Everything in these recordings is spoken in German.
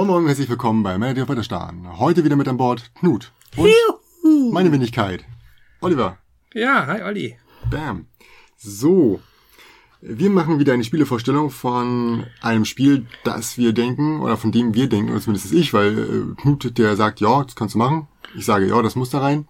Moin Moin, herzlich willkommen bei Melody of Weiterstarren. Heute wieder mit an Bord Knut und Juhu. meine Wenigkeit. Oliver. Ja, hi Olli. Bam. So. Wir machen wieder eine Spielevorstellung von einem Spiel, das wir denken, oder von dem wir denken, oder zumindest ich, weil äh, Knut, der sagt, ja, das kannst du machen. Ich sage, ja, das muss da rein.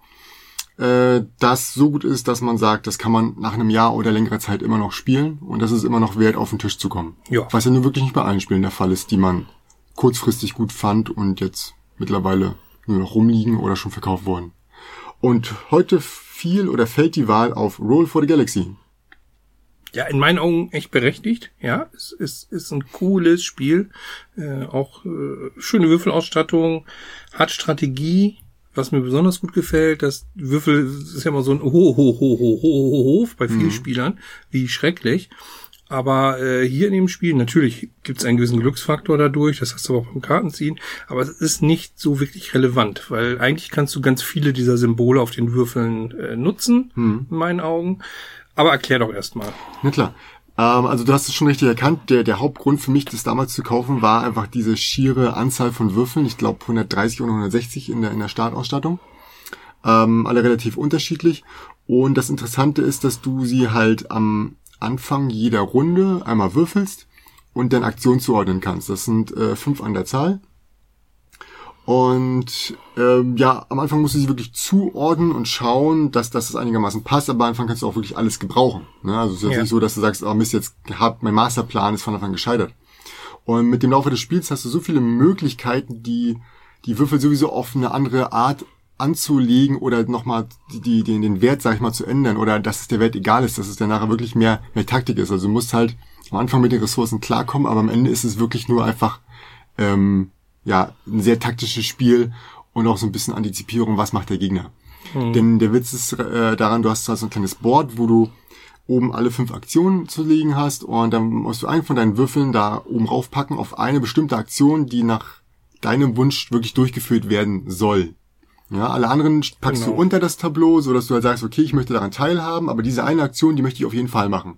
Äh, das so gut ist, dass man sagt, das kann man nach einem Jahr oder längerer Zeit immer noch spielen und das ist immer noch wert, auf den Tisch zu kommen. Ja. Was ja nur wirklich nicht bei allen Spielen der Fall ist, die man kurzfristig gut fand und jetzt mittlerweile nur noch rumliegen oder schon verkauft wurden. Und heute fiel oder fällt die Wahl auf Roll for the Galaxy. Ja, in meinen Augen echt berechtigt. Ja, es ist, ist ein cooles Spiel. Äh, auch äh, schöne Würfelausstattung, hat Strategie. Was mir besonders gut gefällt, dass Würfel ist ja immer so ein Ho, Ho, Ho, Ho, Ho, Ho, bei vielen Spielern. Wie schrecklich. Aber äh, hier in dem Spiel, natürlich gibt es einen gewissen Glücksfaktor dadurch, das hast du aber auch beim Kartenziehen, aber es ist nicht so wirklich relevant, weil eigentlich kannst du ganz viele dieser Symbole auf den Würfeln äh, nutzen, in meinen Augen. Aber erklär doch erstmal. Na klar. Ähm, also du hast es schon richtig erkannt. Der, der Hauptgrund für mich, das damals zu kaufen, war einfach diese schiere Anzahl von Würfeln. Ich glaube 130 und 160 in der, in der Startausstattung. Ähm, alle relativ unterschiedlich. Und das Interessante ist, dass du sie halt am Anfang jeder Runde einmal würfelst und dann Aktionen zuordnen kannst. Das sind äh, fünf an der Zahl. Und ähm, ja, am Anfang musst du sie wirklich zuordnen und schauen, dass, dass das einigermaßen passt, aber am Anfang kannst du auch wirklich alles gebrauchen. Ne? Also es ist jetzt Ja. nicht so, dass du sagst, oh Mist, jetzt hab, mein Masterplan ist von Anfang gescheitert. Und mit dem Laufe des Spiels hast du so viele Möglichkeiten, die die Würfel sowieso auf eine andere Art anzulegen oder nochmal die, die, den, den Wert, sag ich mal, zu ändern oder dass es der Wert egal ist, dass es dann nachher wirklich mehr, mehr Taktik ist. Also du musst halt am Anfang mit den Ressourcen klarkommen, aber am Ende ist es wirklich nur einfach ähm, ja, ein sehr taktisches Spiel und auch so ein bisschen Antizipierung, was macht der Gegner. Denn der Witz ist äh, daran, du hast halt so ein kleines Board, wo du oben alle fünf Aktionen zu legen hast und dann musst du einen von deinen Würfeln da oben raufpacken auf eine bestimmte Aktion, die nach deinem Wunsch wirklich durchgeführt werden soll. Ja, alle anderen packst Genau. du unter das Tableau, so dass du halt sagst, okay, ich möchte daran teilhaben, aber diese eine Aktion, die möchte ich auf jeden Fall machen.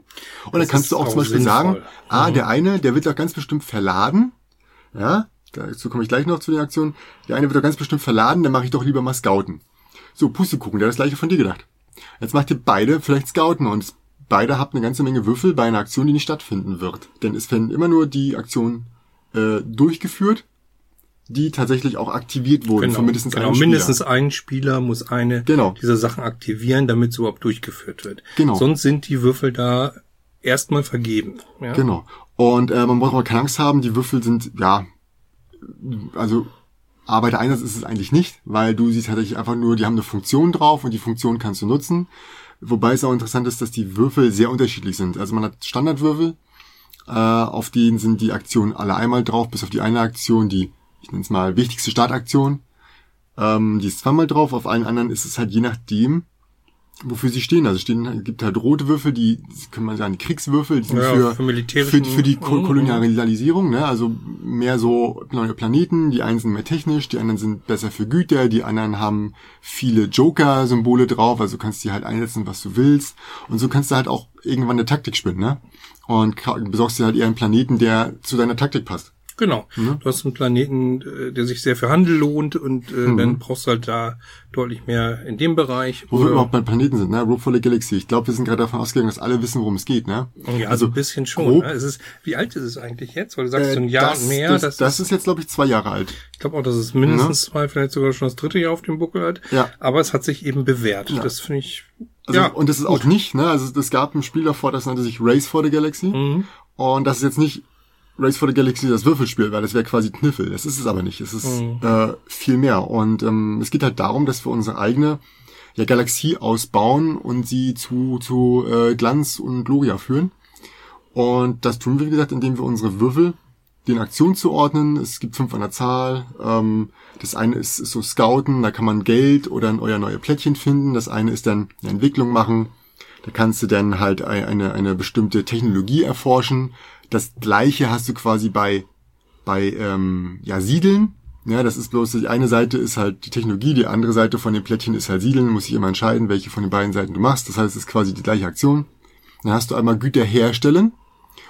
Und dann Das kannst ist du auch auch zum Beispiel sinnvoll. sagen, ah, der eine, der wird doch ganz bestimmt verladen. Ja, dazu komme ich gleich noch zu den Aktionen. Der eine wird doch ganz bestimmt verladen, dann mache ich doch lieber mal Scouten. So, Pustekuchen, der hat das gleiche von dir gedacht. Jetzt macht ihr beide vielleicht Scouten und beide habt eine ganze Menge Würfel bei einer Aktion, die nicht stattfinden wird. Denn es werden immer nur die Aktionen äh, durchgeführt, die tatsächlich auch aktiviert wurden von mindestens genau. einem Spieler. mindestens ein Spieler muss eine Genau. dieser Sachen aktivieren, damit es überhaupt durchgeführt wird. Genau. Sonst sind die Würfel da erstmal vergeben. Ja? Genau. Und äh, man braucht aber keine Angst haben, die Würfel sind, ja, also Arbeitereinsatz ist es eigentlich nicht, weil du siehst tatsächlich einfach nur, die haben eine Funktion drauf und die Funktion kannst du nutzen. Wobei es auch interessant ist, dass die Würfel sehr unterschiedlich sind. Also man hat Standardwürfel, äh, auf denen sind die Aktionen alle einmal drauf, bis auf die eine Aktion, die, ich nenne es mal, wichtigste Startaktion. Ähm, die ist zweimal drauf, auf allen anderen ist es halt je nachdem, wofür sie stehen. Also stehen, es gibt halt rote Würfel, die, kann man sagen, die Kriegswürfel, die sind Ja, für, für für, für die Ko Mhm. Kolonialisierung, ne? Also mehr so neue Planeten, die einen sind mehr technisch, die anderen sind besser für Güter, die anderen haben viele Joker-Symbole drauf, also du kannst die halt einsetzen, was du willst. Und so kannst du halt auch irgendwann eine Taktik spinnen, ne? Und besorgst dir halt eher einen Planeten, der zu deiner Taktik passt. Genau. Mhm. Du hast einen Planeten, äh, der sich sehr für Handel lohnt und äh, Mhm. dann brauchst du halt da deutlich mehr in dem Bereich. Wo wir überhaupt bei Planeten sind, ne? Rope for the Galaxy. Ich glaube, wir sind gerade davon ausgegangen, dass alle wissen, worum es geht, ne? ja, also ein bisschen schon. grob- Ne? Es ist, wie alt ist es eigentlich jetzt? Weil du sagst, Äh, so ein Jahr das, und mehr. Das, das, das, ist, jetzt, glaube ich, zwei Jahre alt. ich glaube auch, dass es mindestens zwei, vielleicht sogar schon das dritte Jahr auf dem Buckel hat. Ja. Aber es hat sich eben bewährt. Ja. Das finde ich. Also, ja, und das ist auch nicht, ne? Also es gab ein Spiel davor, das nannte sich Race for the Galaxy. Mhm. Und das ist jetzt nicht Race for the Galaxy das Würfelspiel, weil das wäre quasi Kniffel. Das ist es aber nicht. Es ist Mhm. äh, viel mehr. Und ähm, es geht halt darum, dass wir unsere eigene ja, Galaxie ausbauen und sie zu, zu äh, Glanz und Gloria führen. Und das tun wir, wie gesagt, indem wir unsere Würfel den Aktionen zuordnen. Es gibt fünf an der Zahl. Ähm, das eine ist, ist so Scouten, da kann man Geld oder ein euer neue Plättchen finden. Das eine ist dann eine Entwicklung machen. Da kannst du dann halt ein- eine, eine bestimmte Technologie erforschen. Das gleiche hast du quasi bei, bei ähm, ja, Siedeln. Ja, das ist bloß, die eine Seite ist halt die Technologie, die andere Seite von den Plättchen ist halt Siedeln. Muss ich immer entscheiden, welche von den beiden Seiten du machst. Das heißt, es ist quasi die gleiche Aktion. Dann hast du einmal Güter herstellen.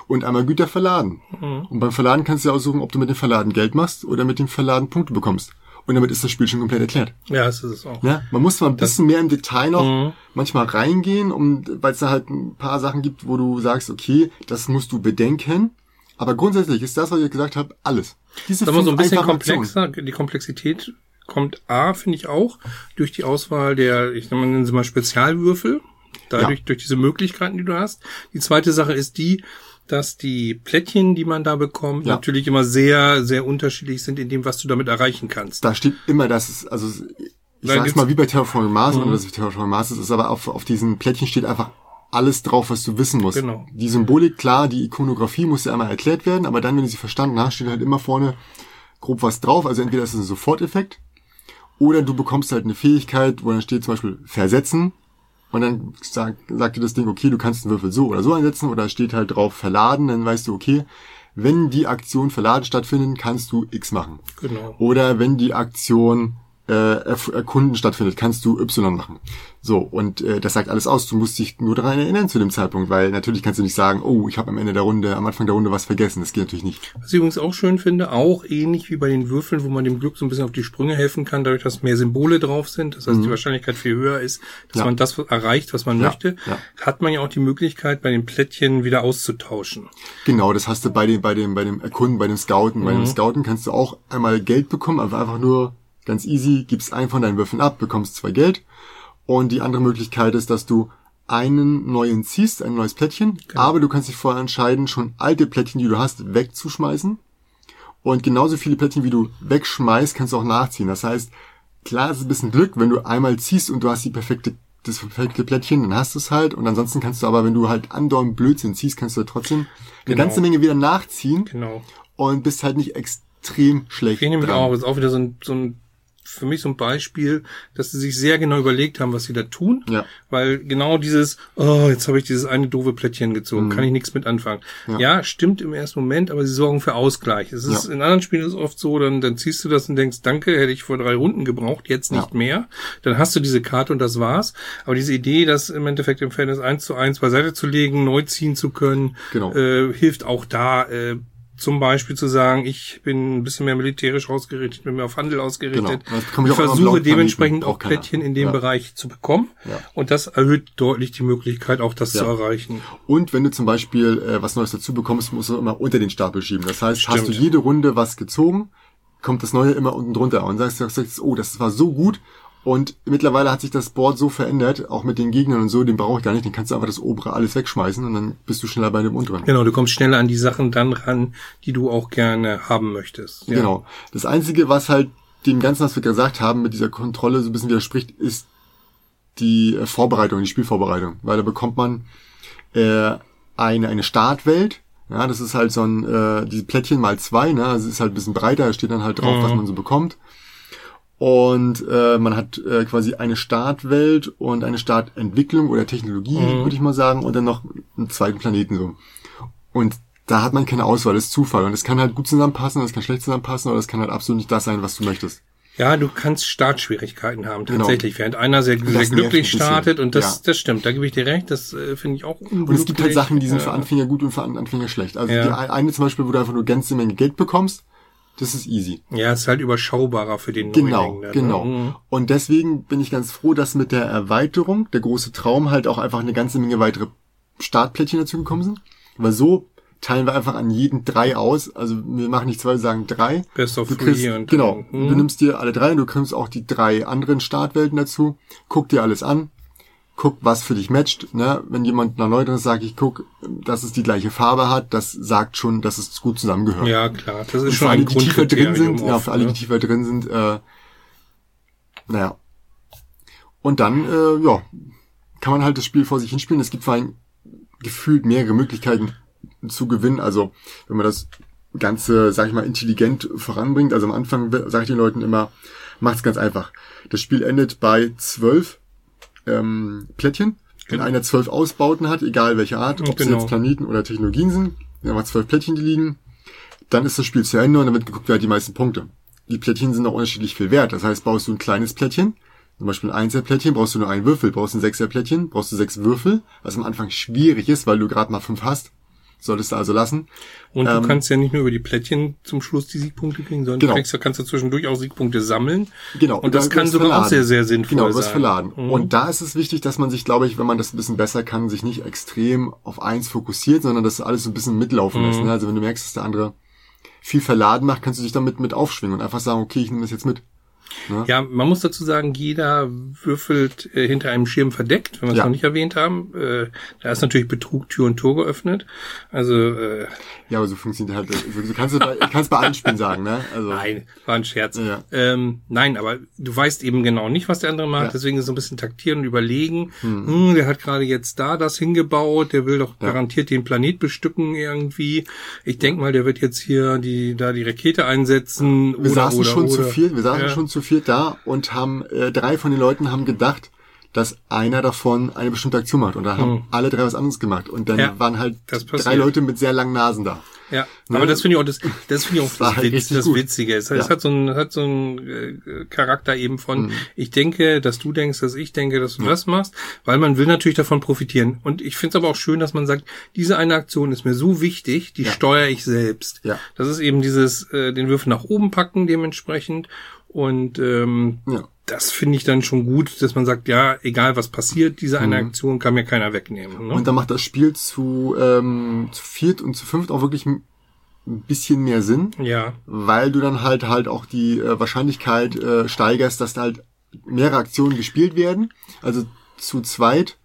und einmal Güter verladen. Mhm. Und beim Verladen kannst du ja aussuchen, ob du mit dem Verladen Geld machst oder mit dem Verladen Punkte bekommst. Und damit ist das Spiel schon komplett erklärt. Ja, das ist es auch. Ja, man muss mal ein bisschen mehr im Detail noch Mhm. manchmal reingehen, um, weil es da halt ein paar Sachen gibt, wo du sagst, okay, das musst du bedenken. Aber grundsätzlich ist das, was ich gesagt habe, alles. Diese Sagen wir so ein bisschen komplexer. Die Komplexität kommt A, finde ich auch, durch die Auswahl der, ich nenne mal, sie mal Spezialwürfel. Dadurch, durch diese Möglichkeiten, die du hast. Die zweite Sache ist die, dass die Plättchen, die man da bekommt, Ja. natürlich immer sehr, sehr unterschiedlich sind in dem, was du damit erreichen kannst. Da steht immer, dass es, also ich Da sag's mal wie bei Terraforming Mars, Mhm. oder es Terraforming Mars ist, ist aber auf, auf diesen Plättchen steht einfach alles drauf, was du wissen musst. Genau. Die Symbolik, klar, die Ikonografie muss ja einmal erklärt werden, aber dann, wenn du sie verstanden hast, steht halt immer vorne grob was drauf. Also entweder ist es ein Soforteffekt oder du bekommst halt eine Fähigkeit, wo dann steht zum Beispiel versetzen und dann sagt, sagt dir das Ding, okay, du kannst den Würfel so oder so einsetzen oder es steht halt drauf verladen, dann weißt du, okay, wenn die Aktion verladen stattfindet, kannst du X machen. Genau. Oder wenn die Aktion äh, erkunden stattfindet, kannst du Y machen. So, und äh, das sagt alles aus. Du musst dich nur daran erinnern zu dem Zeitpunkt, weil natürlich kannst du nicht sagen, oh, ich habe am Ende der Runde, am Anfang der Runde was vergessen. Das geht natürlich nicht. Was ich übrigens auch schön finde, auch ähnlich wie bei den Würfeln, wo man dem Glück so ein bisschen auf die Sprünge helfen kann, dadurch, dass mehr Symbole drauf sind. Das heißt, die Wahrscheinlichkeit viel höher ist, dass Mhm. Ja. man das erreicht, was man Ja, möchte. ja. Hat man ja auch die Möglichkeit, bei den Plättchen wieder auszutauschen. Genau, das hast du bei dem, bei dem, bei dem Erkunden, bei dem Scouten. Bei dem Scouten kannst du auch einmal Geld bekommen, aber einfach nur ganz easy, gibst einen von deinen Würfeln ab, bekommst zwei Geld. Und die andere Möglichkeit ist, dass du einen neuen ziehst, ein neues Plättchen, aber du kannst dich vorher entscheiden, schon alte Plättchen, die du hast, wegzuschmeißen. Und genauso viele Plättchen, wie du wegschmeißt, kannst du auch nachziehen. Das heißt, klar ist es ein bisschen Glück, wenn du einmal ziehst und du hast die perfekte, das perfekte Plättchen, dann hast du es halt. Und ansonsten kannst du aber, wenn du halt andauernd Blödsinn ziehst, kannst du trotzdem eine Genau. ganze Menge wieder nachziehen Genau. und bist halt nicht extrem schlecht. Ich nehme auch, ist auch wieder so ein, so ein, für mich so ein Beispiel, dass sie sich sehr genau überlegt haben, was sie da tun. Ja. Weil genau dieses, oh, jetzt habe ich dieses eine doofe Plättchen gezogen, kann ich nichts mit anfangen. Mhm. Ja. Ja. stimmt im ersten Moment, aber sie sorgen für Ausgleich. Es ist Ja. in anderen Spielen ist es oft so, dann, dann ziehst du das und denkst, danke, hätte ich vor drei Runden gebraucht, jetzt nicht mehr. Dann hast du diese Karte und das war's. Aber diese Idee, das im Endeffekt im Verhältnis eins zu eins beiseite zu legen, neu ziehen zu können, Genau. äh, hilft auch da, äh, zum Beispiel zu sagen, ich bin ein bisschen mehr militärisch ausgerichtet, bin mehr auf Handel ausgerichtet. Genau. Ich ich versuche dementsprechend auch. Plättchen in dem Ja. Bereich zu bekommen. Ja. Und das erhöht deutlich die Möglichkeit, auch das Ja. zu erreichen. Und wenn du zum Beispiel äh, was Neues dazu bekommst, musst du immer unter den Stapel schieben. Das heißt, hast du Stimmt. jede Runde was gezogen, kommt das Neue immer unten drunter und sagst, sagst oh, das war so gut. Und mittlerweile hat sich das Board so verändert, auch mit den Gegnern und so, den brauche ich gar nicht, den kannst du einfach das obere alles wegschmeißen und dann bist du schneller bei dem unteren. Genau, du kommst schneller an die Sachen dann ran, die du auch gerne haben möchtest. Ja. Genau. Das Einzige, was halt dem Ganzen, was wir gesagt haben, mit dieser Kontrolle so ein bisschen widerspricht, ist die äh, Vorbereitung, die Spielvorbereitung. Weil da bekommt man äh, eine, eine Startwelt. Ja, das ist halt so ein, äh, diese Plättchen mal zwei, ne? Also es ist halt ein bisschen breiter, da steht dann halt drauf, Mhm. was man so bekommt. Und äh, man hat äh, quasi eine Startwelt und eine Startentwicklung oder Technologie, Mhm. würde ich mal sagen, und dann noch einen zweiten Planeten so. Und da hat man keine Auswahl, das ist Zufall. Und es kann halt gut zusammenpassen, das kann schlecht zusammenpassen, oder es kann halt absolut nicht das sein, was du möchtest. Ja, du kannst Startschwierigkeiten haben, Genau. tatsächlich. Während einer sehr, sehr glücklich startet und das, Ja. das stimmt, da gebe ich dir recht, das äh, finde ich auch Und es gibt halt unglücklich. Sachen, die sind für. Anfänger gut und für Anfänger schlecht. Also Ja. die ein- eine zum Beispiel, wo du einfach nur ganze Menge Geld bekommst, das ist easy. Ja, ist halt überschaubarer für den Genau, Neuling. dann, genau. ne? Und deswegen bin ich ganz froh, dass mit der Erweiterung, der große Traum, halt auch einfach eine ganze Menge weitere Startplättchen dazu gekommen sind. Weil so teilen wir einfach an jeden drei aus. Also wir machen nicht zwei, wir sagen drei. Best of Du three kriegst, und genau, hm. du nimmst dir alle drei und du kriegst auch die drei anderen Startwelten dazu. Guck dir alles an. Guck, was für dich matcht. Ne? Wenn jemand nach Neueres sagt, ich guck, dass es die gleiche Farbe hat, das sagt schon, dass es gut zusammengehört. Ja, klar, das ist Und schon für alle, ein die tiefer drin sind, ja, oft, für alle, die ne? tiefer drin sind, äh, naja. Und dann, äh, ja, kann man halt das Spiel vor sich hinspielen. Es gibt vor allem gefühlt mehrere Möglichkeiten zu gewinnen. Also, wenn man das Ganze, sag ich mal, intelligent voranbringt. Also am Anfang sage ich den Leuten immer, macht's ganz einfach. Das Spiel endet bei zwölf ähm, Plättchen. Wenn Genau. einer zwölf Ausbauten hat, egal welche Art, ob es Genau. jetzt Planeten oder Technologien sind, wir zwölf Plättchen, die liegen, dann ist das Spiel zu Ende und dann wird geguckt, wer hat die meisten Punkte. Die Plättchen sind auch unterschiedlich viel wert. Das heißt, baust du ein kleines Plättchen, zum Beispiel ein Einzelplättchen, brauchst du nur einen Würfel, brauchst du ein Sechserplättchen, brauchst du sechs Würfel, was am Anfang schwierig ist, weil du gerade mal fünf hast. Solltest du also lassen. Und du Ähm, kannst ja nicht nur über die Plättchen zum Schluss die Siegpunkte kriegen, sondern Genau. du kriegst, kannst ja zwischendurch auch Siegpunkte sammeln. Genau. Und das kann sogar auch sehr, sehr sinnvoll Genau, du wirst sein. verladen. Mhm. Und da ist es wichtig, dass man sich, glaube ich, wenn man das ein bisschen besser kann, sich nicht extrem auf eins fokussiert, sondern das alles so ein bisschen mitlaufen lässt. Mhm. Ne? Also wenn du merkst, dass der andere viel verladen macht, kannst du dich damit mit aufschwingen und einfach sagen, okay, ich nehme das jetzt mit. Ja, man muss dazu sagen, jeder würfelt äh, hinter einem Schirm verdeckt, wenn wir es Ja. noch nicht erwähnt haben. Äh, da ist natürlich Betrug Tür und Tor geöffnet. Also äh, Ja, aber so funktioniert halt. Du kannst, bei, kannst bei allen Spielen sagen, ne? Also, nein, war ein Scherz. Ja. Ähm, nein, aber du weißt eben genau nicht, was der andere macht. Ja. Deswegen ist so ein bisschen taktieren und überlegen. Hm, der hat gerade jetzt da das hingebaut. Der will doch garantiert den Planet bestücken irgendwie. Ich denk mal, der wird jetzt hier die da die Rakete einsetzen. Wir oder, saßen oder, schon oder. zu viel, wir saßen schon zu viel da und haben, äh, drei von den Leuten haben gedacht, dass einer davon eine bestimmte Aktion macht. Und da haben alle drei was anderes gemacht. Und dann Hm. Ja, waren halt drei Leute mit sehr langen Nasen da. Ja, Ne? aber das finde ich auch das, das finde ich auch war das, halt Witz, das. Witzige. Es, es Ja. hat so ein, hat so ein äh, Charakter eben von, Mhm. ich denke, dass du denkst, dass ich denke, dass du das machst, weil man will natürlich davon profitieren. Und ich finde es aber auch schön, dass man sagt, diese eine Aktion ist mir so wichtig, die Ja. steuere ich selbst. Ja. Das ist eben dieses, äh, den Würfel nach oben packen dementsprechend. Und ähm, Ja. das finde ich dann schon gut, dass man sagt, ja, egal was passiert, diese eine Aktion kann mir keiner wegnehmen. Ne? Mhm. Und dann macht das Spiel zu, ähm, zu viert und zu fünft auch wirklich ein ein bisschen mehr Sinn, ja, weil du dann halt halt auch die äh, Wahrscheinlichkeit äh, steigerst, dass da halt mehrere Aktionen gespielt werden. Also zu zweit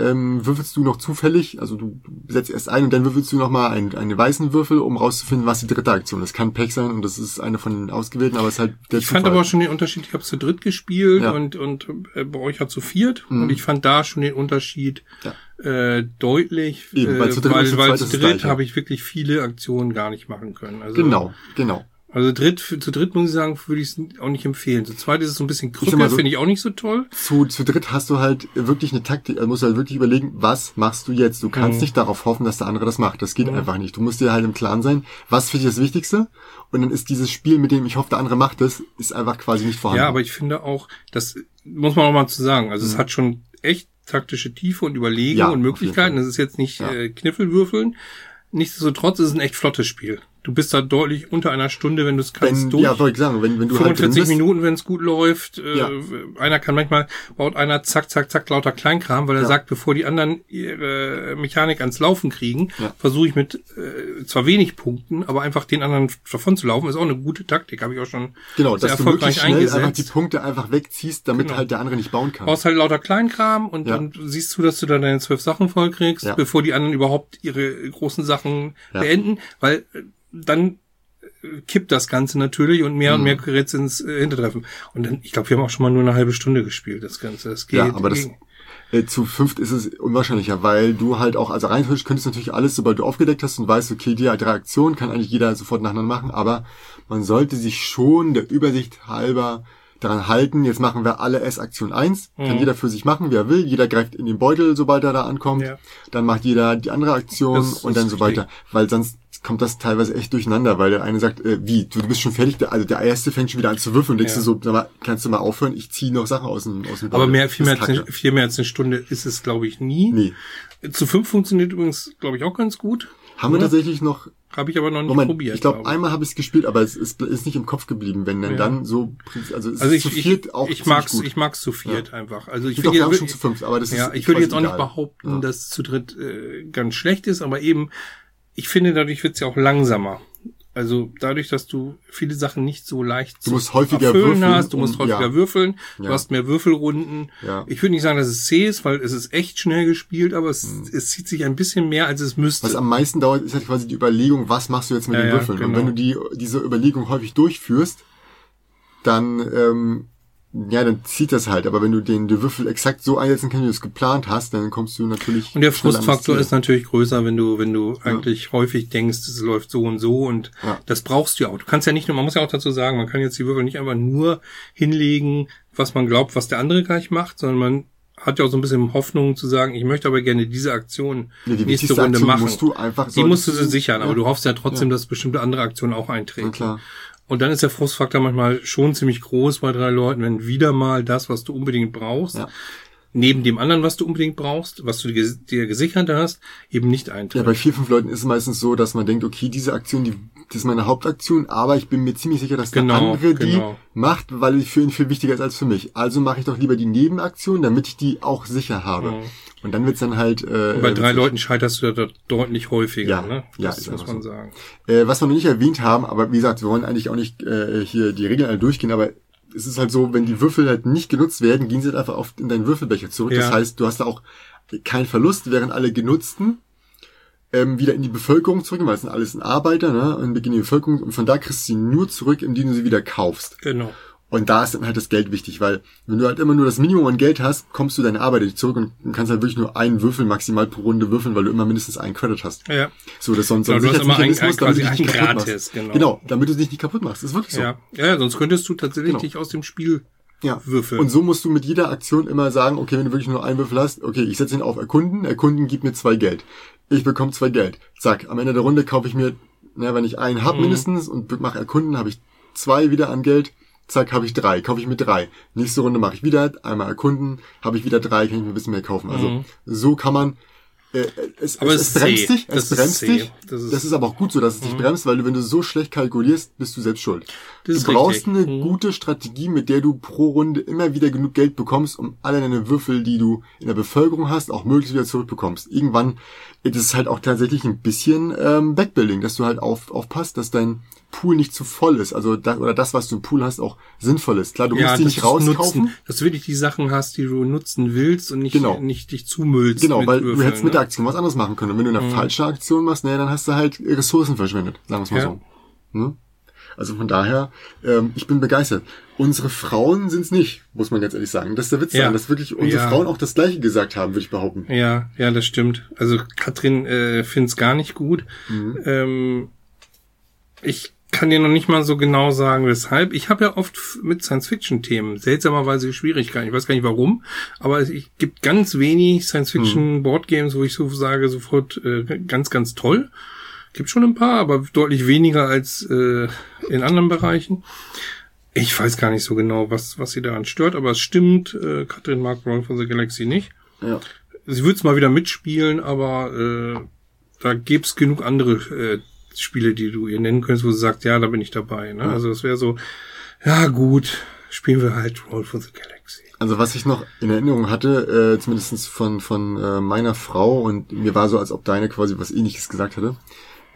ähm, würfelst du noch zufällig, also du setzt erst ein und dann würfelst du nochmal einen, einen weißen Würfel, um rauszufinden, was die dritte Aktion ist. Das kann Pech sein und das ist eine von den ausgewählten, aber es ist halt der Ich fand Zufall. aber auch schon den Unterschied, ich habe zu dritt gespielt Ja. Mhm. und, und äh, bei euch hat zu viert und ich fand da schon den Unterschied äh, deutlich, Eben, weil äh, zu dritt und weil, zu weil zu dritt habe ich wirklich viele Aktionen gar nicht machen können. Also, Genau, genau. Also dritt, für, zu dritt muss ich sagen, würde ich es auch nicht empfehlen. Zu zweit ist es so ein bisschen mal so- finde ich auch nicht so toll. Zu, zu dritt hast du halt wirklich eine Taktik, also musst du halt wirklich überlegen, was machst du jetzt? Du kannst Mhm. nicht darauf hoffen, dass der andere das macht. Das geht einfach nicht. Du musst dir halt im Klaren sein, was für dich das Wichtigste. Und dann ist dieses Spiel, mit dem ich hoffe, der andere macht es, ist einfach quasi nicht vorhanden. Ja, aber ich finde auch, das muss man auch mal zu sagen. Also es hat schon echt taktische Tiefe und Überlegung Mhm. Ja, und Möglichkeiten. Das ist jetzt nicht Ja. äh, Kniffelwürfeln. Nichtsdestotrotz ist es ein echt flottes Spiel. Du bist da deutlich unter einer Stunde, wenn du es kannst, wenn, durch. ja, wollte ich sagen, wenn, wenn du halt drin 45 bist, Minuten, wenn es gut läuft. Äh, Ja. Einer kann manchmal, baut einer zack, zack, zack, lauter Kleinkram, weil er Ja. sagt, bevor die anderen ihre Mechanik ans Laufen kriegen, Ja. versuche ich mit äh, zwar wenig Punkten, aber einfach den anderen davon zu laufen, ist auch eine gute Taktik, habe ich auch schon genau, sehr dass du erfolgreich schnell einfach die eingesetzt. Punkte einfach wegziehst, damit Genau. halt der andere nicht bauen kann. brauchst halt lauter Kleinkram und dann siehst du, dass du dann deine zwölf Sachen vollkriegst, bevor die anderen überhaupt ihre großen Sachen beenden, weil äh, dann äh, kippt das Ganze natürlich und mehr und Mhm. mehr gerät's ins äh, Hintertreffen. Und dann, ich glaube, wir haben auch schon mal nur eine halbe Stunde gespielt, das Ganze. Das geht. Ja, aber das, äh, zu fünft ist es unwahrscheinlicher, weil du halt auch, also rein theoretisch könntest du natürlich alles, sobald du aufgedeckt hast und weißt, okay, die drei Aktionen kann eigentlich jeder sofort nacheinander machen, aber man sollte sich schon der Übersicht halber daran halten, jetzt machen wir alle S-Aktion 1, kann Mhm. jeder für sich machen, wie er will, jeder greift in den Beutel, sobald er da ankommt, Ja. dann macht jeder die andere Aktion Das und dann so weiter, weil sonst kommt das teilweise echt durcheinander, weil der eine sagt, äh, wie, du, du bist schon fertig, der, also der erste fängt schon wieder an zu würfeln und denkst Ja. du so, mal, kannst du mal aufhören, ich ziehe noch Sachen aus dem, aus dem aber Beutel. mehr, viel mehr, als eine, viel mehr als eine Stunde ist es, glaube ich, nie. Nee. Zu fünf funktioniert übrigens, glaube ich, auch ganz gut. Haben wir Oder? tatsächlich noch, Habe ich aber noch nicht Moment, probiert. ich glaube, glaub einmal habe ich es gespielt, aber es ist, ist nicht im Kopf geblieben, wenn denn Ja. dann so, also es Also ist ich, zu viert ich, auch ich mag's, gut. ich mag's zu viert einfach. Also ich Ich will wir jetzt- schon zu fünft, aber das ja, ist ich will quasi jetzt auch nicht egal. behaupten, Ja. dass zu dritt äh, ganz schlecht ist, aber eben, ich finde, dadurch wird's ja auch langsamer. Also dadurch, dass du viele Sachen nicht so leicht Du zu musst häufiger erfüllen würfeln, hast, du musst um- häufiger ja. würfeln, du Ja. hast mehr Würfelrunden. Ja. Ich würde nicht sagen, dass es zäh ist, weil es ist echt schnell gespielt, aber es, es zieht sich ein bisschen mehr, als es müsste. Was am meisten dauert, ist halt quasi die Überlegung, was machst du jetzt mit den Würfeln? Und genau. wenn du die, diese Überlegung häufig durchführst, dann, ähm, ja, dann zieht das halt. Aber wenn du den, den Würfel exakt so einsetzen kannst, wie du es geplant hast, dann kommst du natürlich. Und der Frustfaktor ist natürlich größer, wenn du, wenn du eigentlich häufig denkst, es läuft so und so und Ja. das brauchst du ja auch. Du kannst ja nicht nur, man muss ja auch dazu sagen, man kann jetzt die Würfel nicht einfach nur hinlegen, was man glaubt, was der andere gleich macht, sondern man hat ja auch so ein bisschen Hoffnung zu sagen, ich möchte aber gerne diese Aktion Ja, die nächste Runde Aktion machen. musst du einfach, die musst du sie sichern, aber ja. du hoffst ja trotzdem, dass bestimmte andere Aktionen auch eintreten. Und dann ist der Frustfaktor manchmal schon ziemlich groß bei drei Leuten, wenn wieder mal das, was du unbedingt brauchst, Ja. neben dem anderen, was du unbedingt brauchst, was du dir, dir gesichert hast, eben nicht eintritt. Ja, bei vier, fünf Leuten ist es meistens so, dass man denkt, okay, diese Aktion, die, das ist meine Hauptaktion, aber ich bin mir ziemlich sicher, dass Genau, der andere genau. die macht, weil die für ihn viel wichtiger ist als für mich. Also mache ich doch lieber die Nebenaktion, damit ich die auch sicher habe. Und dann wird's dann halt... Äh, bei drei. Leuten scheiterst du da deutlich häufiger, Ja, ne? ja, Das ist muss man so. sagen. Äh, was wir noch nicht erwähnt haben, aber wie gesagt, wir wollen eigentlich auch nicht äh, hier die Regeln alle durchgehen, aber es ist halt so, wenn die Würfel halt nicht genutzt werden, gehen sie halt einfach auf in deinen Würfelbecher zurück. Ja. Das heißt, du hast da auch keinen Verlust, während alle genutzten ähm, wieder in die Bevölkerung zurück, weil es sind alles ein Arbeiter, ne? Und beginnen die Bevölkerung und von da kriegst du sie nur zurück, indem du sie wieder kaufst. Genau. Und da ist dann halt das Geld wichtig, weil wenn du halt immer nur das Minimum an Geld hast, kommst du deine Arbeit nicht zurück und kannst halt wirklich nur einen Würfel maximal pro Runde würfeln, weil du immer mindestens einen Credit hast. Ja. So, das ist so ein, so ein Genau, du hast immer einen- einen- quasi einen kaputt gratis, machst. genau. genau, damit du dich nicht kaputt machst. Das ist wirklich so. Ja. ja, sonst könntest du tatsächlich Genau. dich aus dem Spiel Ja. würfeln. Und so musst du mit jeder Aktion immer sagen, okay, wenn du wirklich nur einen Würfel hast, okay, ich setze ihn auf Erkunden, Erkunden gibt mir zwei Geld. Ich bekomme zwei Geld. Zack, am Ende der Runde kaufe ich mir, na, wenn ich einen Mhm. hab mindestens und mache Erkunden, habe ich zwei wieder an Geld. Zack, habe ich drei, kaufe ich mir drei. Nächste Runde mache ich wieder, einmal erkunden, habe ich wieder drei, kann ich mir ein bisschen mehr kaufen. Also so kann man äh, es, Mhm. Aber es, es es bremst dich, Das es ist bremst dich. Das ist- Das ist aber auch gut so, dass es dich bremst, weil du, wenn du so schlecht kalkulierst, bist du selbst schuld. Das du brauchst richtig. eine Mhm. gute Strategie, mit der du pro Runde immer wieder genug Geld bekommst, um alle deine Würfel, die du in der Bevölkerung hast, auch möglichst wieder zurückbekommst. Irgendwann, das ist halt auch tatsächlich ein bisschen ähm, Backbuilding, dass du halt auf, aufpasst, dass dein Pool nicht zu voll ist. Also das, oder das, was du im Pool hast, auch sinnvoll ist. Klar, du musst die nicht rauskaufen. nutzen, dass du wirklich die Sachen hast, die du nutzen willst und nicht, Genau. nicht dich zumüllst. Genau, weil du Würfeln, hättest mit der ne? Aktion was anderes machen können. Und wenn du eine falsche Aktion machst, naja, dann hast du halt Ressourcen verschwendet, sagen wir es mal Ja. so. Ne? Also von daher, ähm, ich bin begeistert. Unsere Frauen sind's nicht, muss man ganz ehrlich sagen. Das ist der Witz Ja. daran, dass wirklich unsere Ja. Frauen auch das Gleiche gesagt haben, würde ich behaupten. Ja, ja, das stimmt. Also Katrin äh, find's gar nicht gut. Mhm. Ähm, ich kann dir noch nicht mal so genau sagen, weshalb. Ich habe ja oft mit Science-Fiction-Themen seltsamerweise Schwierigkeiten. Ich weiß gar nicht warum, aber es es gibt ganz wenig Mhm. Science-Fiction-Boardgames, wo ich so sage, sofort äh, ganz, ganz toll. Gibt schon ein paar, aber deutlich weniger als äh, in anderen Bereichen. Ich weiß gar nicht so genau, was, was sie daran stört, aber es stimmt, äh, Katrin mag Roll for the Galaxy nicht. Ja. Sie würde es mal wieder mitspielen, aber äh, da gäbe es genug andere äh, Spiele, die du ihr nennen könntest, wo sie sagt, ja, da bin ich dabei. Ne? Also es wäre so, ja gut, spielen wir halt Roll for the Galaxy. Also was ich noch in Erinnerung hatte, äh, zumindest von, von äh, meiner Frau, und mir war so, als ob deine quasi was ähnliches gesagt hatte,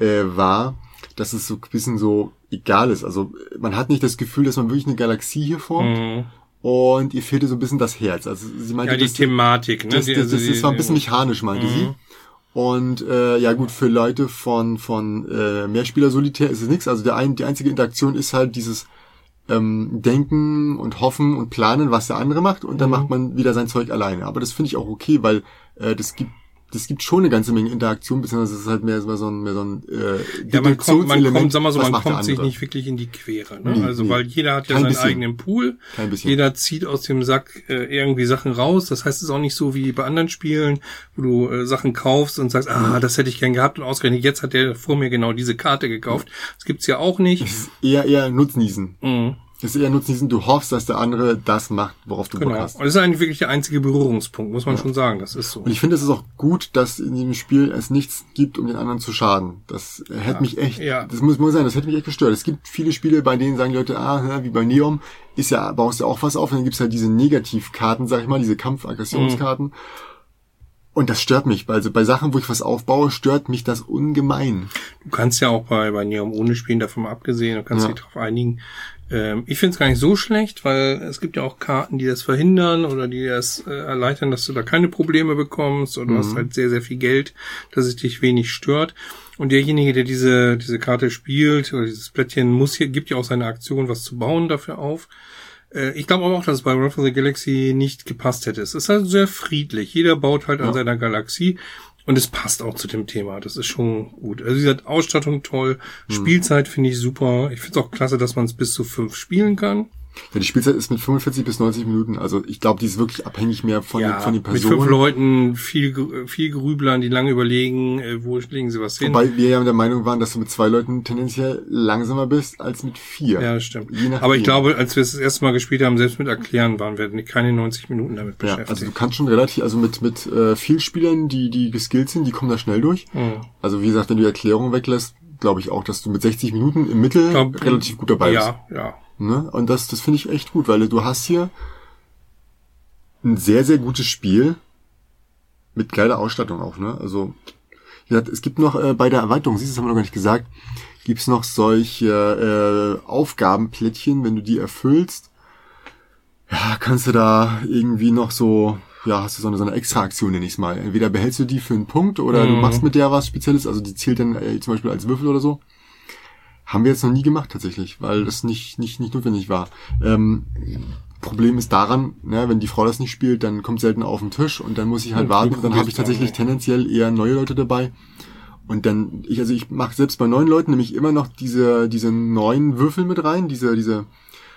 äh, war, dass es so ein bisschen so egal ist. Also man hat nicht das Gefühl, dass man wirklich eine Galaxie hier formt. Und ihr fehlte so ein bisschen das Herz. Also sie meinte, Ja, die das, Thematik, ne? das, das, also das, die- das war ein bisschen mechanisch, meinte sie. Und äh, ja gut, für Leute von von äh, Mehrspieler Solitär ist es nichts. Also der ein, die einzige Interaktion ist halt dieses ähm, Denken und Hoffen und Planen, was der andere macht, und Mhm. dann macht man wieder sein Zeug alleine. Aber das finde ich auch okay, weil äh, das gibt das gibt schon eine ganze Menge Interaktion, beziehungsweise es ist halt mehr, so ein mehr so ein äh, Ja, man kommt, man kommt, sag mal so, man kommt sich nicht wirklich in die Quere. Ne? Nee, also, nee. weil jeder hat ja Kein seinen bisschen. eigenen Pool. Kein bisschen. Jeder zieht aus dem Sack äh, irgendwie Sachen raus. Das heißt, es ist auch nicht so wie bei anderen Spielen, wo du äh, Sachen kaufst und sagst, ah, das hätte ich gern gehabt und ausgerechnet jetzt hat der vor mir genau diese Karte gekauft. Das gibt's ja auch nicht. Eher eher Nutznießen. Mhm. Es ist eher Nutznießen. Du hoffst, dass der andere das macht, worauf du Bock Genau. hast. Und das ist eigentlich wirklich der einzige Berührungspunkt, muss man schon sagen. Das ist so. Und ich finde, es ist auch gut, dass in diesem Spiel es nichts gibt, um den anderen zu schaden. Das äh, hätte mich echt, Ja. das muss muss sein, das hätte mich echt gestört. Es gibt viele Spiele, bei denen sagen die Leute, ah, wie bei Neom, ist ja, baust du auch was auf, und dann gibt's halt diese Negativkarten, sag ich mal, diese Kampf-Aggressionskarten. Mhm. Und das stört mich, weil also bei Sachen, wo ich was aufbaue, stört mich das ungemein. Du kannst ja auch bei, bei Neom ohne spielen, davon abgesehen, du kannst Ja. dich darauf einigen. Ähm, ich finde es gar nicht so schlecht, weil es gibt ja auch Karten, die das verhindern oder die das äh, erleichtern, dass du da keine Probleme bekommst oder du hast halt sehr, sehr viel Geld, dass es dich wenig stört. Und derjenige, der diese, diese Karte spielt oder dieses Plättchen muss hier, gibt ja auch seine Aktion, was zu bauen dafür auf. Äh, Ich glaube aber auch, dass es bei Wrath of the Galaxy nicht gepasst hätte. Es ist halt sehr friedlich. Jeder baut halt an seiner Galaxie und es passt auch zu dem Thema. Das ist schon gut. Also wie gesagt, Ausstattung toll, Spielzeit finde ich super. Ich finde es auch klasse, dass man es bis zu fünf spielen kann. Ja, die Spielzeit ist mit 45 bis 90 Minuten. Also ich glaube, die ist wirklich abhängig mehr von, ja, den, von den mit Personen. fünf Leuten, viel, viel Grüblern, die lange überlegen, äh, wo legen sie was hin. Wobei wir ja der Meinung waren, dass du mit zwei Leuten tendenziell langsamer bist als mit vier. ja, stimmt. Je. Aber ich glaube, als wir es das erste Mal gespielt haben, selbst mit Erklären waren wir keine 90 Minuten damit Ja, beschäftigt. also du kannst schon relativ, also mit mit äh, viel Spielern, die die geskillt sind, die kommen da schnell durch. Mhm. Also wie gesagt, wenn du die Erklärung weglässt, glaube ich auch, dass du mit 60 Minuten im Mittel glaub, relativ gut dabei bist. Ja, ja. Ne? Und das, das finde ich echt gut, weil du hast hier ein sehr, sehr gutes Spiel mit geiler Ausstattung auch. Ne? Also es gibt noch äh, bei der Erweiterung, siehst du, das haben wir noch gar nicht gesagt, gibt's noch solche äh, Aufgabenplättchen, wenn du die erfüllst, ja, kannst du da irgendwie noch so, ja, hast du so eine, so eine Extra-Aktion, nenn ich's mal. Entweder behältst du die für einen Punkt oder du Mhm. machst mit der was Spezielles, also die zählt dann äh, zum Beispiel als Würfel oder so. Haben wir jetzt noch nie gemacht tatsächlich, weil das nicht, nicht, nicht notwendig war. Ähm, Problem ist daran, ne, wenn die Frau das nicht spielt, dann kommt selten auf den Tisch und dann muss ich halt Und warten und dann habe ich tatsächlich ja. tendenziell eher neue Leute dabei. Und dann, ich, also ich mache selbst bei neuen Leuten nämlich immer noch diese, diese neuen Würfel mit rein, diese, diese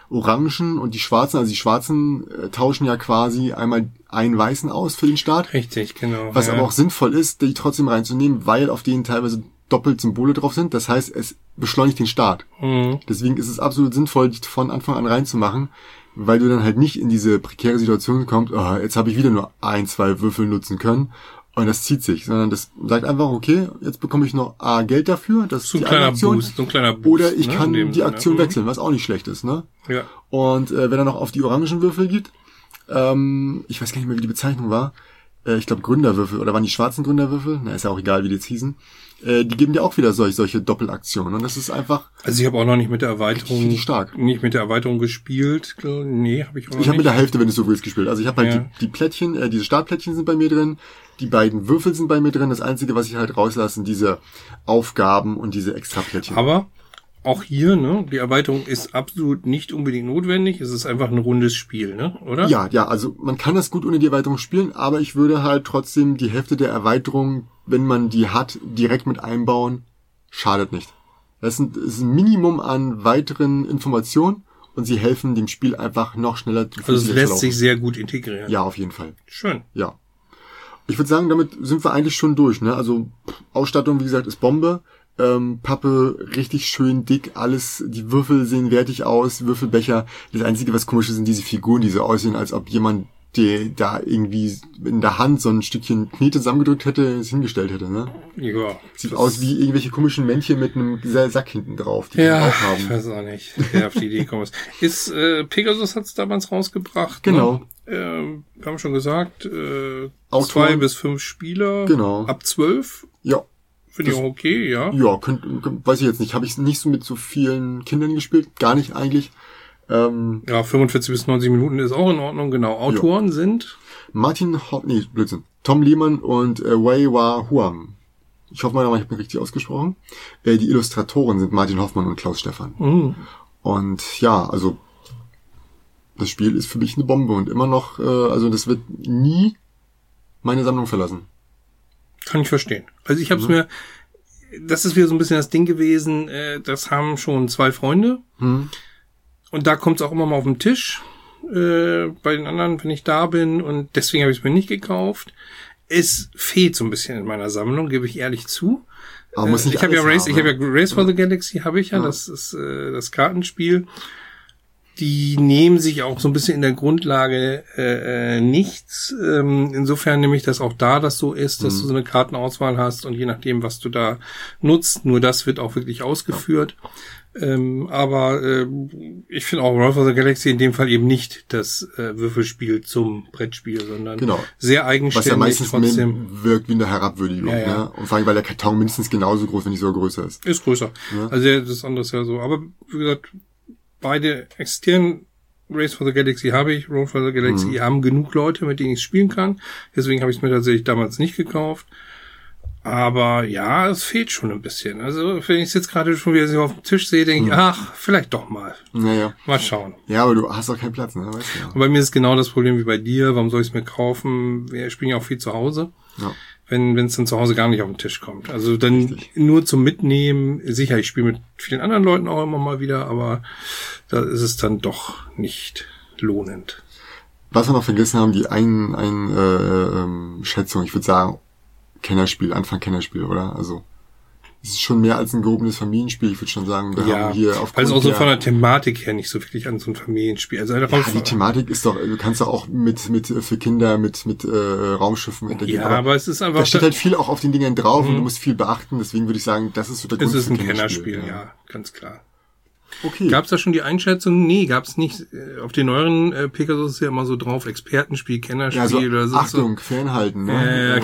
orangen und die schwarzen, also die schwarzen äh, tauschen ja quasi einmal einen weißen aus für den Start. Richtig, genau. Was ja. aber auch sinnvoll ist, die trotzdem reinzunehmen, weil auf denen teilweise doppelt Symbole drauf sind. Das heißt, es beschleunigt den Start. Mhm. Deswegen ist es absolut sinnvoll, die von Anfang an reinzumachen, weil du dann halt nicht in diese prekäre Situation kommst, oh, jetzt habe ich wieder nur ein, zwei Würfel nutzen können und das zieht sich, sondern das sagt einfach, okay, jetzt bekomme ich noch A, Geld dafür, das So ein ist die eine kleiner Aktion, Boost, so ein kleiner Boost. oder ich ne, kann dem die. Aktion Mhm. wechseln, was auch nicht schlecht ist, ne? Ja. Und äh, wenn er noch auf die orangen Würfel geht, ähm, ich weiß gar nicht mehr, wie die Bezeichnung war, äh, ich glaube Gründerwürfel, oder waren die schwarzen Gründerwürfel? Na, ist ja auch egal, wie die jetzt hießen. Äh, die geben dir auch wieder solch, solche Doppelaktionen. Und das ist einfach, Also ich habe auch noch nicht mit der Erweiterung, Richtig stark. nicht mit der Erweiterung gespielt. Nee, habe ich auch noch ich habe mit der Hälfte, wenn du so willst, gespielt. Also ich habe halt Ja. die, die Plättchen, äh, diese Startplättchen sind bei mir drin, die beiden Würfel sind bei mir drin. Das Einzige, was ich halt rauslasse, sind diese Aufgaben und diese Extraplättchen. Aber auch hier, ne, die Erweiterung ist absolut nicht unbedingt notwendig. Es ist einfach ein rundes Spiel, ne, oder? Ja, ja, also man kann das gut ohne die Erweiterung spielen, aber ich würde halt trotzdem die Hälfte der Erweiterung, wenn man die hat, direkt mit einbauen. Schadet nicht. Das ist ein, Minimum an weiteren Informationen und sie helfen dem Spiel einfach noch schneller zu Also es lässt sich sehr gut integrieren. Ja, auf jeden Fall. Schön. Ja. Ich würde sagen, damit sind wir eigentlich schon durch. Ne? Also Ausstattung, wie gesagt, ist Bombe. Ähm, Pappe richtig schön dick, alles, die Würfel sehen wertig aus, Würfelbecher. Das Einzige, was komisch ist, sind diese Figuren, die so aussehen, als ob jemand der da irgendwie in der Hand so ein Stückchen Knete zusammengedrückt hätte, es hingestellt hätte. Ne? Ja. Sieht aus wie irgendwelche komischen Männchen mit einem Sack hinten drauf, die Ja, die auch ich haben. weiß auch nicht, wer auf die Idee gekommen ist. Ist äh, Pegasus hat's damals rausgebracht. Genau. Ne? Wir haben schon gesagt, äh, Autoren. zwei bis fünf Spieler. Genau. Ab zwölf. Ja, Finde ich auch okay, ja. Ja, könnt, könnt, weiß ich jetzt nicht. Habe ich nicht so mit so vielen Kindern gespielt. Gar nicht eigentlich. Ähm, Ja, 45 bis 90 Minuten ist auch in Ordnung, genau. Autoren sind Martin Ho nee, Blödsinn. Tom Lehmann und äh, Wei Wa Huang. Ich hoffe mal, ich habe ihn richtig ausgesprochen. Äh, die Illustratoren sind Martin Hoffmann und Klaus Stefan. mh, Und ja, also das Spiel ist für mich eine Bombe und immer noch, äh, also das wird nie meine Sammlung verlassen. Kann ich verstehen. Also ich habe es Mhm. mir, das ist wieder so ein bisschen das Ding gewesen, äh, das haben schon zwei Freunde. Hm. Und da kommt es auch immer mal auf den Tisch. Äh, bei den anderen, wenn ich da bin. Und deswegen habe ich es mir nicht gekauft. Es fehlt so ein bisschen in meiner Sammlung, gebe ich ehrlich zu. Aber muss Äh, nicht ich habe ja Race, haben, ich habe ne? ja Race for the Galaxy habe ich ja, Ja. das ist äh, das Kartenspiel. Die nehmen sich auch so ein bisschen in der Grundlage äh, äh, nichts. Ähm, insofern nehme ich das auch da, dass so ist, dass Mhm. du so eine Kartenauswahl hast und je nachdem, was du da nutzt, nur das wird auch wirklich ausgeführt. Ähm, aber äh, ich finde auch Race for the Galaxy in dem Fall eben nicht das äh, Würfelspiel zum Brettspiel, sondern Genau. sehr Was eigenständig ja meistens trotzdem. wirkt wie eine Herabwürdigung. Ja, ja. Ne? Und vor allem, weil der Karton mindestens genauso groß, wenn nicht sogar größer ist. Ist größer. Ja. Also ja, das andere ist ja so. Aber wie gesagt, beide existieren. Race for the Galaxy habe ich, Road for the Galaxy Mhm. haben genug Leute, mit denen ich spielen kann. Deswegen habe ich es mir tatsächlich damals nicht gekauft. Aber ja, es fehlt schon ein bisschen. Also wenn ich es jetzt gerade schon wieder so auf dem Tisch sehe, Mhm. denke ich, ach, vielleicht doch mal. Naja. Mal schauen. Ja, aber du hast auch keinen Platz, ne? Weißt du ja. Und bei mir ist genau das Problem wie bei dir. Warum soll ich es mir kaufen? Wir spielen ja auch viel zu Hause. ja. wenn wenn es dann zu Hause gar nicht auf den Tisch kommt. Also dann Richtig. nur zum Mitnehmen. Sicher, ich spiele mit vielen anderen Leuten auch immer mal wieder, aber da ist es dann doch nicht lohnend. Was wir noch vergessen haben, die ein, ein äh, ähm, Schätzung, ich würde sagen, Kennerspiel, Anfang Kennerspiel, oder? Also es ist schon mehr als ein gehobenes Familienspiel. Ich würde schon sagen, wir Ja, haben hier auf also auch so von der Thematik her nicht so wirklich an so ein Familienspiel. Also ja, die Thematik ist doch, du kannst doch auch mit mit äh, für Kinder mit mit äh, Raumschiffen interagieren. ja, aber es ist einfach da steht halt viel auch auf den Dingern drauf und du musst viel beachten. Deswegen würde ich sagen, das ist so der Mhm. es Grund ist ein Kennerspiel, ja, ganz klar. Okay. Gab es da schon die Einschätzung? Nee, gab es nicht. Äh, Auf den neueren äh, Pegasus ist ja immer so drauf, Expertenspiel, Kennerspiel ja, so, oder so. Achtung, fernhalten, Äh, ne? Äh,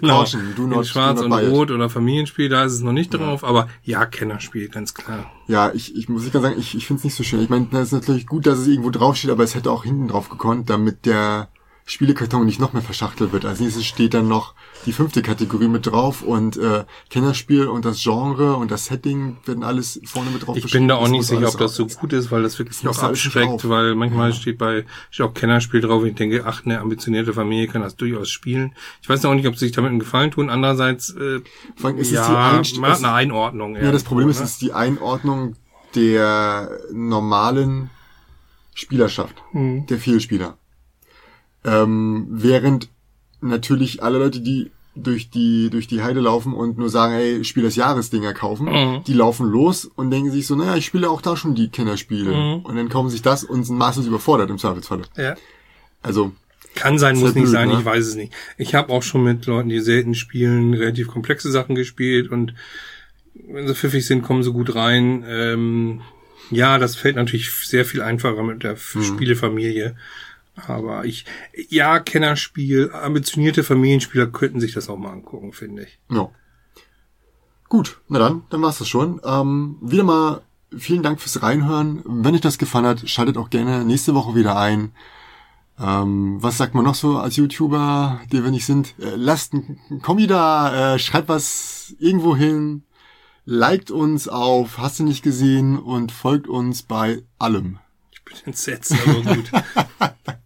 genau. Caution, do In not, Schwarz do und not it. Rot oder Familienspiel, da ist es noch nicht drauf, aber ja, Kennerspiel, ganz klar. Ja, ich, ich muss ich ganz sagen, ich, ich finde es nicht so schön. Ich meine, das ist natürlich gut, dass es irgendwo draufsteht, aber es hätte auch hinten drauf gekonnt, damit der Spielekarton nicht noch mehr verschachtelt wird. Als nächstes steht dann noch die fünfte Kategorie mit drauf und äh, Kennerspiel und das Genre und das Setting werden alles vorne mit drauf Ich bin da auch Das nicht sicher, ob das so gut ist, weil das wirklich auch alles abschreckt, weil manchmal steht bei steht auch Kennerspiel drauf und ich denke, ach, eine ambitionierte Familie kann das durchaus spielen. Ich weiß auch nicht, ob sie sich damit einen Gefallen tun. Andererseits, äh, allem ist es ja, die Einst- es- eine Einordnung. Ja, das Problem ist, es ist die Einordnung der normalen Spielerschaft, Mhm. der Vielspieler. Ähm, während natürlich alle Leute, die durch die, durch die Heide laufen und nur sagen, hey, Spiel des Jahres Dinger kaufen, Mhm. die laufen los und denken sich so, naja, ich spiele auch da schon die Kennerspiele. Mhm. Und dann kaufen sich das und sind maßlos überfordert im Zweifelsfalle. Ja. Also, Kann sein, muss nicht blöd, sein, ne? ich weiß es nicht. Ich habe auch schon mit Leuten, die selten spielen, relativ komplexe Sachen gespielt und wenn sie pfiffig sind, kommen sie gut rein. Ähm, ja, das fällt natürlich sehr viel einfacher mit der F- Spielefamilie. Aber ich, ja, Kennerspiel, ambitionierte Familienspieler könnten sich das auch mal angucken, finde ich. Ja. Gut, na dann, dann war's das schon. Ähm, wieder mal vielen Dank fürs Reinhören. Wenn euch das gefallen hat, schaltet auch gerne nächste Woche wieder ein. Ähm, was sagt man noch so als YouTuber, die wir nicht sind? Äh, lasst ein Kommi da, äh, schreibt was irgendwo hin, liked uns auf Hast du nicht gesehen und folgt uns bei allem. Ich bin entsetzt, aber gut.